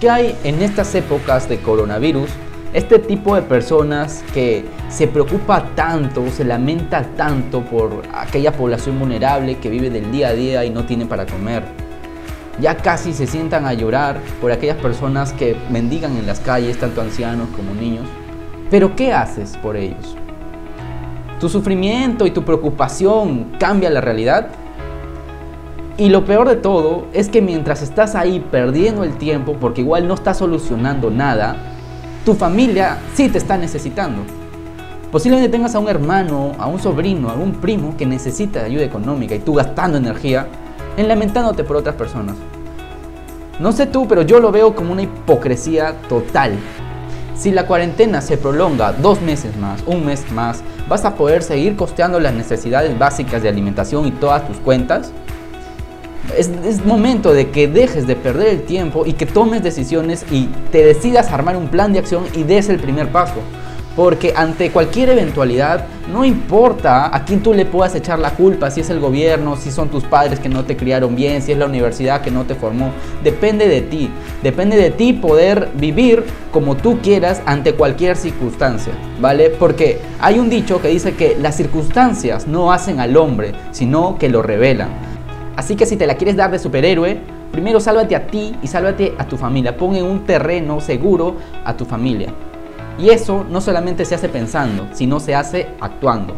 ¿Qué hay en estas épocas de coronavirus? Este tipo de personas que se preocupa tanto, se lamenta tanto por aquella población vulnerable que vive del día a día y no tiene para comer. Ya casi se sientan a llorar por aquellas personas que mendigan en las calles, tanto ancianos como niños. Pero ¿qué haces por ellos? ¿Tu sufrimiento y tu preocupación cambia la realidad? Y lo peor de todo es que mientras estás ahí perdiendo el tiempo, porque igual no estás solucionando nada, tu familia sí te está necesitando. Posiblemente tengas a un hermano, a un sobrino, a un primo que necesita ayuda económica y tú gastando energía en lamentándote por otras personas. No sé tú, pero yo lo veo como una hipocresía total. Si la cuarentena se prolonga dos meses más, un mes más, vas a poder seguir costeando las necesidades básicas de alimentación y todas tus cuentas. Es, momento de que dejes de perder el tiempo y que tomes decisiones y te decidas armar un plan de acción y des el primer paso. Porque ante cualquier eventualidad, no importa a quién tú le puedas echar la culpa, si es el gobierno, si son tus padres que no te criaron bien, si es la universidad que no te formó, depende de ti. Depende de ti poder vivir como tú quieras ante cualquier circunstancia, ¿vale? Porque hay un dicho que dice que las circunstancias no hacen al hombre, sino que lo revelan. Así que si te la quieres dar de superhéroe, primero sálvate a ti y sálvate a tu familia. Pon en un terreno seguro a tu familia. Y eso no solamente se hace pensando, sino se hace actuando.